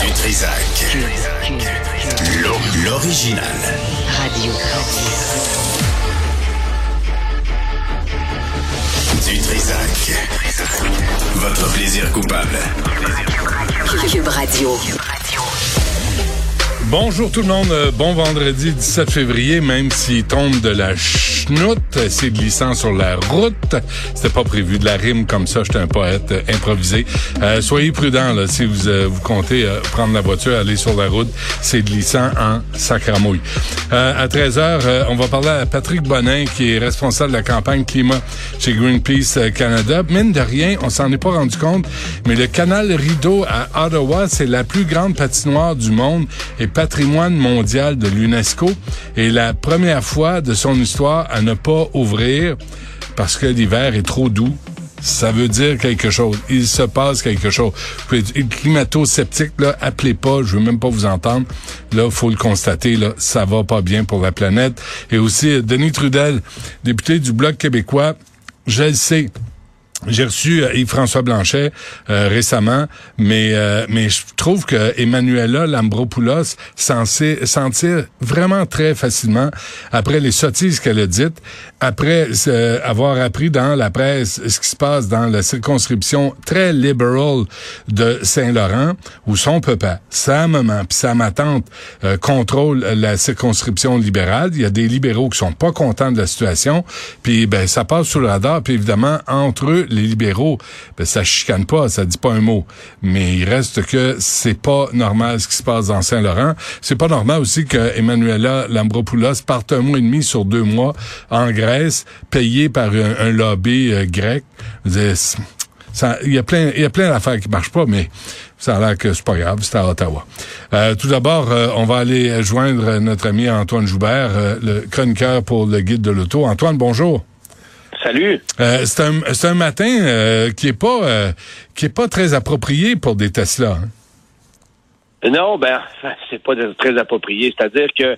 Du Trisac. L'original. Radio. Du Trisac. Votre plaisir coupable. Cube Radio. Bonjour tout le monde, bon vendredi 17 février, même s'il tombe de la chenoute, c'est glissant sur la route. C'était pas prévu de la rime comme ça, j'étais un poète euh, improvisé. Euh, soyez prudents là, si vous, euh, vous comptez euh, prendre la voiture, aller sur la route, c'est glissant en sacramouille. à 13h, on va parler à Patrick Bonin, qui est responsable de la campagne climat chez Greenpeace Canada. Mine de rien, on s'en est pas rendu compte, mais le canal Rideau à Ottawa, c'est la plus grande patinoire du monde et patrimoine mondial de l'UNESCO et la première fois de son histoire à ne pas ouvrir parce que l'hiver est trop doux. Ça veut dire quelque chose. Il se passe quelque chose. Être climato-sceptique, là, appelez pas, je veux même pas vous entendre. Là, faut le constater, là, ça va pas bien pour la planète. Et aussi, Denis Trudel, député du Bloc québécois, je le sais, j'ai reçu euh, Yves-François Blanchet euh, récemment, mais euh, mais je trouve que Emmanuela Lambropoulos s'en sentir vraiment très facilement après les sottises qu'elle a dites, après avoir appris dans la presse ce qui se passe dans la circonscription très libérale de Saint-Laurent, où son papa, sa maman puis sa ma tante contrôlent la circonscription libérale. Il y a des libéraux qui sont pas contents de la situation, puis ben ça passe sous le radar, puis évidemment entre eux les libéraux, ben, ça chicane pas, ça dit pas un mot. Mais il reste que c'est pas normal ce qui se passe dans Saint-Laurent. C'est pas normal aussi que Emmanuela Lambropoulos parte un mois et demi sur deux mois en Grèce, payé par un, lobby euh, grec. Il y a plein, y a plein d'affaires qui marchent pas, mais ça a l'air que c'est pas grave, c'est à Ottawa. Euh, tout d'abord, euh, on va aller joindre notre ami Antoine Joubert, le chroniqueur pour le guide de l'auto. Antoine, bonjour. Salut. Euh, c'est un, un, matin euh, qui est pas euh, qui est pas très approprié pour des Tesla. Hein? Non, ben c'est pas très approprié. C'est-à-dire que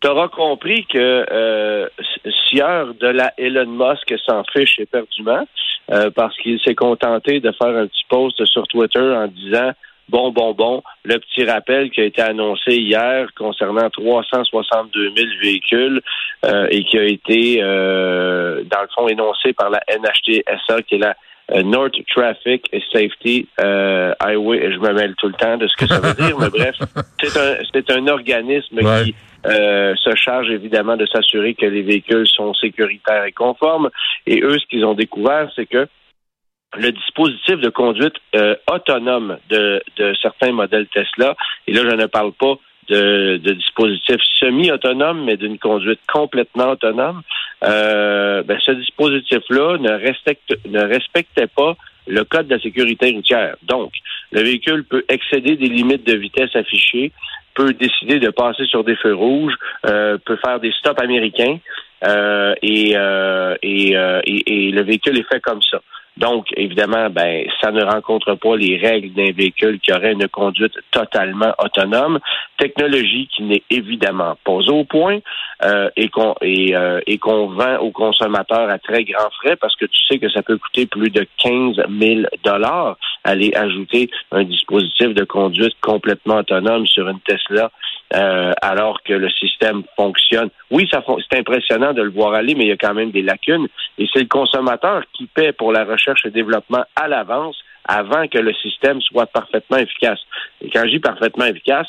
tu auras compris que Sieur de la Elon Musk s'en fiche éperdument parce qu'il s'est contenté de faire un petit post sur Twitter en disant Bon, bon, bon, le petit rappel qui a été annoncé hier concernant 362 000 véhicules euh, et qui a été, euh, dans le fond, énoncé par la NHTSA, qui est la euh, North Traffic Safety Highway. Je me mêle tout le temps de ce que ça veut dire, mais bref, c'est un, c'est un organisme qui se charge évidemment de s'assurer que les véhicules sont sécuritaires et conformes. Et eux, ce qu'ils ont découvert, c'est que le dispositif de conduite euh, autonome de, de, certains modèles Tesla, et là je ne parle pas de, de dispositifs semi-autonomes, mais d'une conduite complètement autonome, euh, ben, ce dispositif-là ne, respecte, ne respectait pas le code de la sécurité routière. Donc, le véhicule peut excéder des limites de vitesse affichées, peut décider de passer sur des feux rouges, euh, peut faire des stops américains, euh, et, euh, et, et, le véhicule est fait comme ça. Donc, évidemment, ben, ça ne rencontre pas les règles d'un véhicule qui aurait une conduite totalement autonome. Technologie qui n'est évidemment pas au point euh, et qu'on et, euh, et qu'on vend aux consommateurs à très grands frais parce que tu sais que ça peut coûter plus de 15 000 dollars aller ajouter un dispositif de conduite complètement autonome sur une Tesla euh, alors que le système fonctionne. Oui, ça c'est impressionnant de le voir aller, mais il y a quand même des lacunes. Et c'est le consommateur qui paie pour la recherche et développement à l'avance avant que le système soit parfaitement efficace. Et quand je dis parfaitement efficace,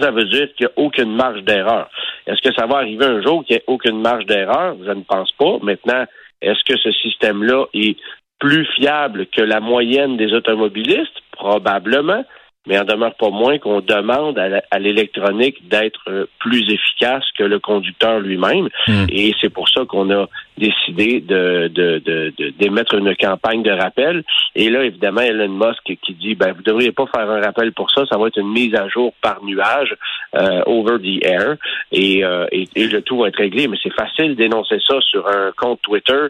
ça veut dire qu'il n'y a aucune marge d'erreur. Est-ce que ça va arriver un jour qu'il n'y ait aucune marge d'erreur? Je ne pense pas. Maintenant, est-ce que ce système-là est plus fiable que la moyenne des automobilistes? Probablement mais en demeure pas moins qu'on demande à l'électronique d'être euh, plus efficace que le conducteur lui-même. Hmm. Et c'est pour ça qu'on a décidé de, de, d'émettre une campagne de rappel. Et là, évidemment, Elon Musk qui dit ben vous devriez pas faire un rappel pour ça, ça va être une mise à jour par nuage euh, over the air et, euh, et, le tout va être réglé. Mais c'est facile d'énoncer ça sur un compte Twitter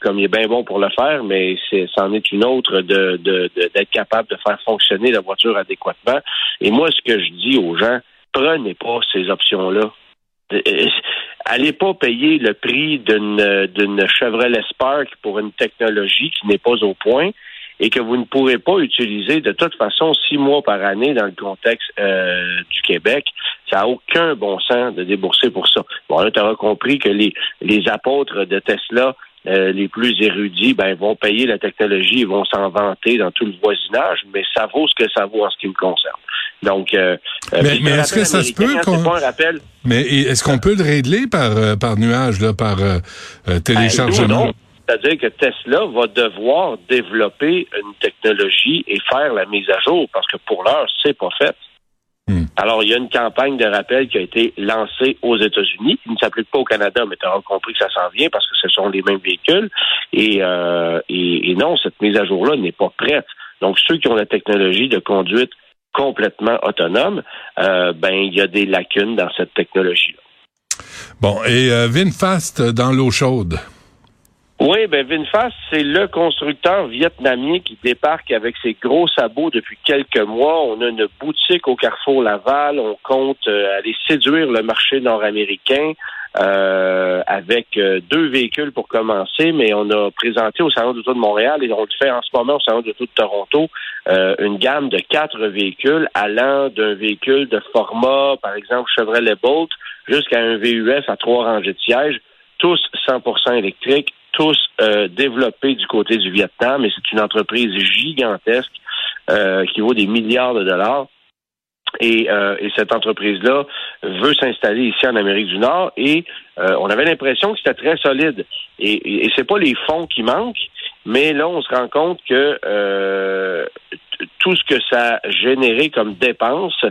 comme il est bien bon pour le faire, mais c'est c'en est une autre de, de, d'être capable de faire fonctionner la voiture adéquatement. Et moi, ce que je dis aux gens, prenez pas ces options-là. Allez pas payer le prix d'une d'une Chevrolet Spark pour une technologie qui n'est pas au point et que vous ne pourrez pas utiliser de toute façon six mois par année dans le contexte euh, du Québec. Ça n'a aucun bon sens de débourser pour ça. Bon, là, tu auras compris que les apôtres de Tesla euh, les plus érudits ben, vont payer la technologie et vont s'en vanter dans tout le voisinage, mais ça vaut ce que ça vaut en ce qui me concerne. Donc, euh, euh mais, mais est-ce que ça se peut qu'on... Mais est-ce qu'on peut le régler par, euh, par nuage, là, par téléchargement? Ben, C'est-à-dire que Tesla va devoir développer une technologie et faire la mise à jour parce que pour l'heure, c'est pas fait. Hmm. Alors, il y a une campagne de rappel qui a été lancée aux États-Unis, qui ne s'applique pas au Canada, mais tu as compris que ça s'en vient parce que ce sont les mêmes véhicules. Et, euh, et, non, cette mise à jour-là n'est pas prête. Donc, ceux qui ont la technologie de conduite complètement autonome, euh, ben, il y a des lacunes dans cette technologie-là. Bon, et euh, VinFast dans l'eau chaude. Oui, ben VinFast, c'est le constructeur vietnamien qui débarque avec ses gros sabots depuis quelques mois. On a une boutique au Carrefour Laval. On compte euh, aller séduire le marché nord-américain euh, avec euh, deux véhicules pour commencer, mais on a présenté au Salon d'auto de Montréal et on le fait en ce moment au Salon d'auto de Toronto une gamme de quatre véhicules allant d'un véhicule de format, par exemple Chevrolet Bolt, jusqu'à un VUS à trois rangées de sièges, tous 100% électriques tous euh, développés du côté du Vietnam et c'est une entreprise gigantesque euh, qui vaut des milliards de dollars. Et, euh, et cette entreprise-là veut s'installer ici en Amérique du Nord et on avait l'impression que c'était très solide. Et, et, et c'est pas les fonds qui manquent, mais là on se rend compte que tout ce que ça a généré comme dépenses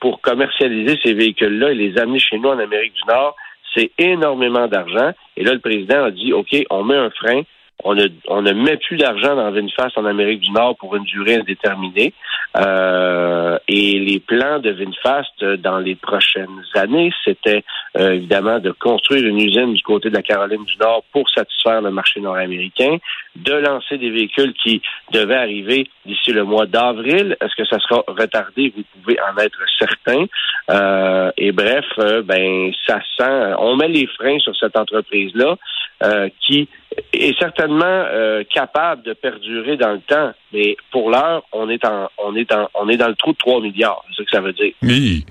pour commercialiser ces véhicules-là et les amener chez nous en Amérique du Nord, c'est énormément d'argent. Et là, le président a dit, OK, on met un frein. On ne, on ne met plus d'argent dans VinFast en Amérique du Nord pour une durée indéterminée. Euh, et les plans de VinFast dans les prochaines années, c'était euh, évidemment de construire une usine du côté de la Caroline du Nord pour satisfaire le marché nord-américain, de lancer des véhicules qui devaient arriver d'ici le mois d'avril. Est-ce que ça sera retardé? Vous pouvez en être certain. Euh, et bref, euh, ben ça sent. On met les freins sur cette entreprise-là euh, qui est certainement capable de perdurer dans le temps. Mais pour l'heure, on est en on est en on est dans le trou de 3 milliards. C'est ce que ça veut dire. Oui.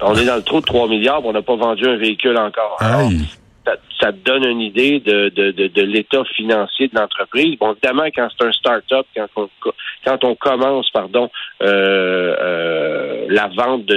On est dans le trou de 3 milliards, on n'a pas vendu un véhicule encore ça, te donne une idée de, de, de, l'état financier de l'entreprise. Bon, évidemment, quand c'est un start-up, quand on, quand on commence, pardon, euh, euh, la vente de,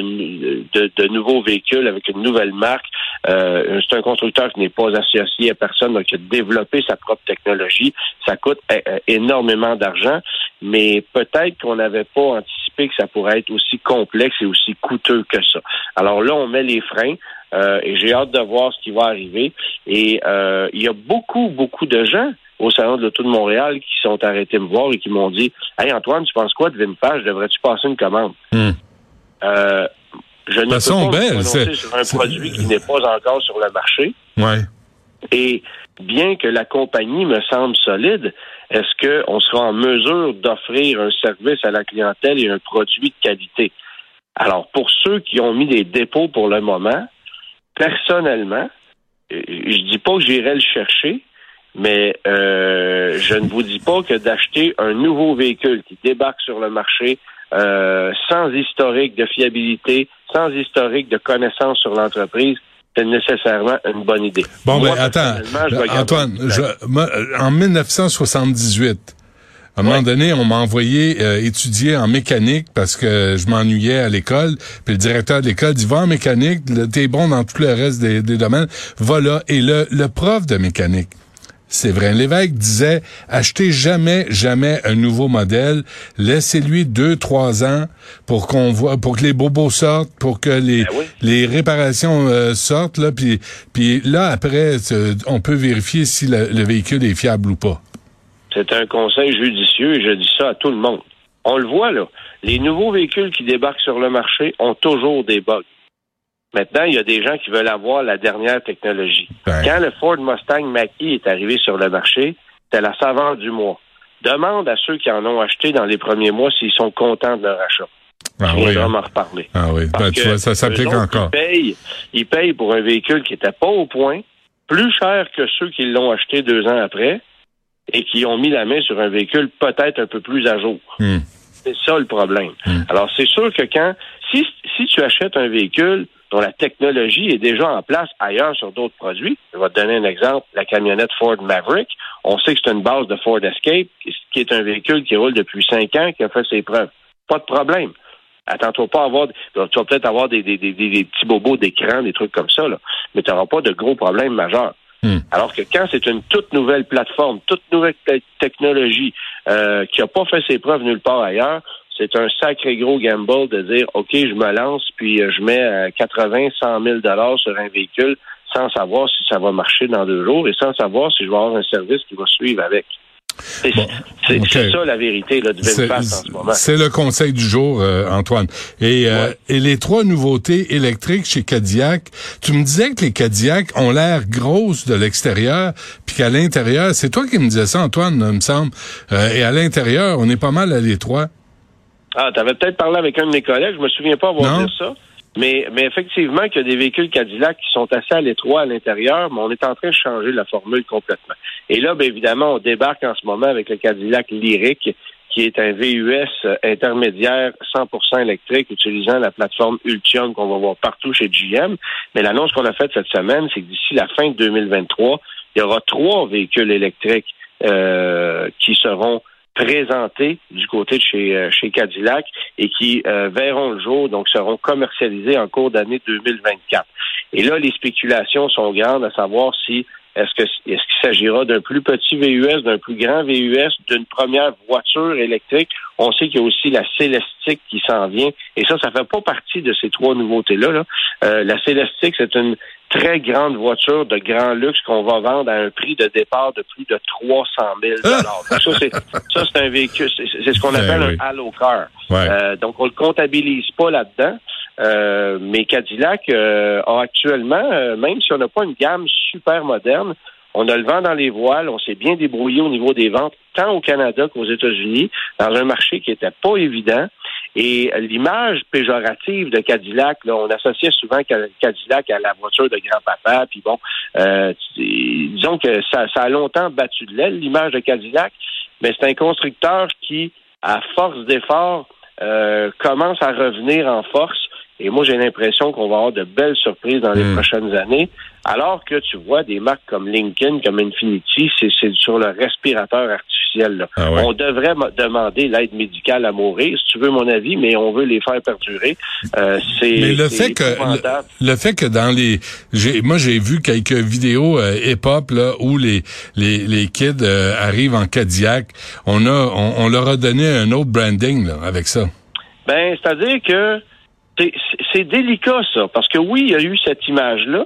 de, de, nouveaux véhicules avec une nouvelle marque, euh, c'est un constructeur qui n'est pas associé à personne, donc qui a développé sa propre technologie. Ça coûte énormément d'argent, mais peut-être qu'on n'avait pas anticipé que ça pourrait être aussi complexe et aussi coûteux que ça. Alors là, on met les freins. Euh, et j'ai hâte de voir ce qui va arriver. Et euh, il y a beaucoup, beaucoup de gens au Salon de l'Auto de Montréal qui sont arrêtés me voir et qui m'ont dit Hey Antoine, tu penses quoi de Vinfast? Devrais-tu passer une commande? Hmm. Euh, je ne peux pas belle, sur un produit qui n'est pas encore sur le marché. Ouais. Et bien que la compagnie me semble solide, est-ce qu'on sera en mesure d'offrir un service à la clientèle et un produit de qualité? Alors, pour ceux qui ont mis des dépôts pour le moment, personnellement, euh, je dis pas que j'irai le chercher, mais euh, je ne vous dis pas que d'acheter un nouveau véhicule qui débarque sur le marché euh, sans historique de fiabilité, sans historique de connaissance sur l'entreprise, c'est nécessairement une bonne idée. Bon, ben attends, Antoine, en 1978, à un moment donné, on m'a envoyé euh, étudier en mécanique parce que je m'ennuyais à l'école. Puis le directeur de l'école dit, va en mécanique, t'es bon dans tout le reste des, domaines, va là. Et le, le prof de mécanique, c'est vrai. L'évêque disait, achetez jamais, jamais un nouveau modèle. Laissez-lui deux, trois ans pour qu'on voit, pour que les bobos sortent, pour que les, ben les réparations euh, sortent, là. Puis, puis là, après, on peut vérifier si le véhicule est fiable ou pas. C'est un conseil judicieux et je dis ça à tout le monde. On le voit, là. Les nouveaux véhicules qui débarquent sur le marché ont toujours des bugs. Maintenant, il y a des gens qui veulent avoir la dernière technologie. Quand le Ford Mustang Mach-E est arrivé sur le marché, c'était la savante du mois. Demande à ceux qui en ont acheté dans les premiers mois s'ils sont contents de leur achat. Ah oui, hein. en reparler. Ah oui, ben, tu vois, ça s'applique encore. Ils payent, ils payent pour un véhicule qui n'était pas au point, plus cher que ceux qui l'ont acheté deux ans après, et qui ont mis la main sur un véhicule peut-être un peu plus à jour. Hmm. C'est ça le problème. Alors, c'est sûr que quand, si, si tu achètes un véhicule dont la technologie est déjà en place ailleurs sur d'autres produits, je vais te donner un exemple, la camionnette Ford Maverick, on sait que c'est une base de Ford Escape, qui est un véhicule qui roule depuis cinq ans, qui a fait ses preuves. Pas de problème. Attends-toi pas à avoir, tu vas peut-être avoir des, des, des, des petits bobos d'écran, des trucs comme ça, là, mais tu n'auras pas de gros problèmes majeurs. Hmm. Alors que quand c'est une toute nouvelle plateforme, toute nouvelle te- technologie euh, qui n'a pas fait ses preuves nulle part ailleurs, c'est un sacré gros gamble de dire OK, je me lance puis euh, je mets euh, 80, 100 000 dollars sur un véhicule sans savoir si ça va marcher dans deux jours et sans savoir si je vais avoir un service qui va suivre avec. C'est Bon, ça la vérité là, du en ce moment. c'est le conseil du jour, euh, Antoine. Et, euh, et les trois nouveautés électriques chez Cadillac, tu me disais que les Cadillac ont l'air grosses de l'extérieur, puis qu'à l'intérieur, c'est toi qui me disais ça, Antoine, il me semble. Euh, et à l'intérieur, on est pas mal à l'étroit. Ah, tu avais peut-être parlé avec un de mes collègues, je me souviens pas avoir Non. dit ça. Mais, mais effectivement, qu'il y a des véhicules Cadillac qui sont assez à l'étroit à l'intérieur, mais on est en train de changer la formule complètement. Et là, bien évidemment, on débarque en ce moment avec le Cadillac Lyric, qui est un VUS intermédiaire 100% électrique utilisant la plateforme Ultium qu'on va voir partout chez GM. Mais l'annonce qu'on a faite cette semaine, c'est que d'ici la fin de 2023, il y aura trois véhicules électriques euh, qui seront présentés du côté de chez, euh, chez Cadillac et qui euh, verront le jour, donc seront commercialisés en cours d'année 2024. Et là, les spéculations sont grandes à savoir si est-ce que est-ce qu'il s'agira d'un plus petit VUS, d'un plus grand VUS, d'une première voiture électrique? On sait qu'il y a aussi la Célestique qui s'en vient. Et ça, ça fait pas partie de ces trois nouveautés-là. là. Euh, la Célestique, c'est une très grande voiture de grand luxe qu'on va vendre à un prix de départ de plus de 300 000 Ça, c'est ça, c'est un véhicule. C'est c'est ce qu'on Ben appelle un halo car. Ouais. Euh, donc, on le comptabilise pas là-dedans. Euh, mais Cadillac euh, a actuellement, euh, même si on n'a pas une gamme super moderne, on a le vent dans les voiles, on s'est bien débrouillé au niveau des ventes, tant au Canada qu'aux États-Unis, dans un marché qui était pas évident. Et l'image péjorative de Cadillac, là, on associait souvent Cadillac à la voiture de grand-papa, puis bon, euh, disons que ça, ça a longtemps battu de l'aile, l'image de Cadillac, mais c'est un constructeur qui, à force d'efforts, commence à revenir en force. Et moi, j'ai l'impression qu'on va avoir de belles surprises dans les Mm. prochaines années. Alors que tu vois des marques comme Lincoln, comme Infinity, c'est c'est sur le respirateur artificiel. là. Ah ouais. On devrait demander l'aide médicale à mourir, si tu veux mon avis, mais on veut les faire perdurer. Euh, c'est Mais le c'est fait que le, le fait que dans les moi j'ai vu quelques vidéos euh, hip-hop là où les les les kids euh, arrivent en Cadillac, on a on, on leur a donné un autre branding là avec ça. Ben, c'est-à-dire que c'est- délicat, ça, parce que oui, il y a eu cette image-là,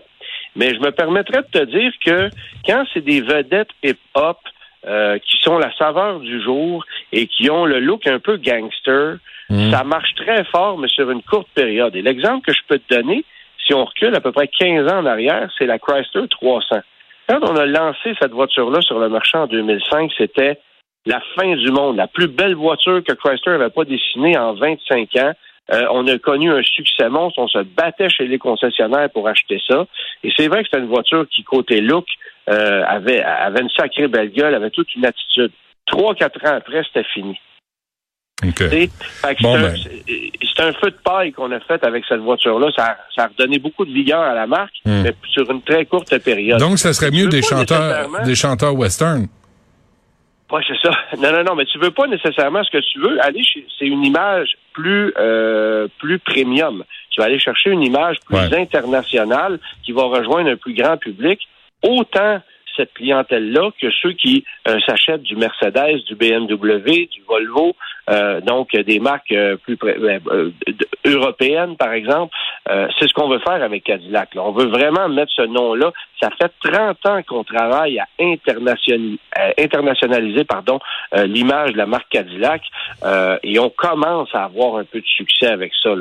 mais je me permettrais de te dire que quand c'est des vedettes hip-hop euh, qui sont la saveur du jour et qui ont le look un peu gangster, Mm. ça marche très fort, mais sur une courte période. Et l'exemple que je peux te donner, si on recule à peu près 15 ans en arrière, c'est la Chrysler 300. Quand on a lancé cette voiture-là sur le marché en 2005, c'était la fin du monde, la plus belle voiture que Chrysler n'avait pas dessinée en 25 ans. Euh, on a connu un succès monstre, on se battait chez les concessionnaires pour acheter ça. Et c'est vrai que c'était une voiture qui, côté look, euh, avait, avait une sacrée belle gueule, avait toute une attitude. Trois, quatre ans après, c'était fini. OK. Tu sais, fait que Bon, c'est un- ben. c'est- un feu de paille qu'on a fait avec cette voiture-là. Ça, a- ça a redonné beaucoup de vigueur à la marque, Hmm. mais sur une très courte période. Donc ça serait mieux des chanteurs des chanteurs western. Oui, c'est ça. Non, non, non, mais tu veux pas nécessairement ce que tu veux. Aller c'est une image plus euh, plus premium. Tu vas aller chercher une image plus Ouais. internationale qui va rejoindre un plus grand public. Autant cette clientèle-là que ceux qui euh, s'achètent du Mercedes, du BMW, du Volvo, euh, donc des marques euh, plus pré- euh, européennes, par exemple. Euh, c'est ce qu'on veut faire avec Cadillac. là. On veut vraiment mettre ce nom-là. Ça fait 30 ans qu'on travaille à internationaliser, internationaliser pardon, l'image de la marque Cadillac euh, et on commence à avoir un peu de succès avec ça.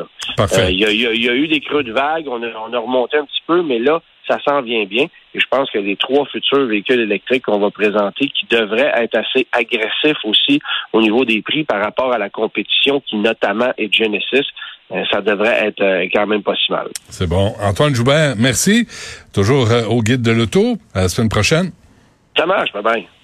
Il y, a, y y eu des creux de vague, on a, on a remonté un petit peu, mais là, ça s'en vient bien. Et je pense que les trois futurs véhicules électriques qu'on va présenter, qui devraient être assez agressifs aussi au niveau des prix par rapport à la compétition qui notamment est Genesis, euh, ça devrait être euh, quand même pas si mal. C'est bon. Antoine Joubert, merci. Toujours euh, au guide de l'auto. À la semaine prochaine. Ça marche, bye bye.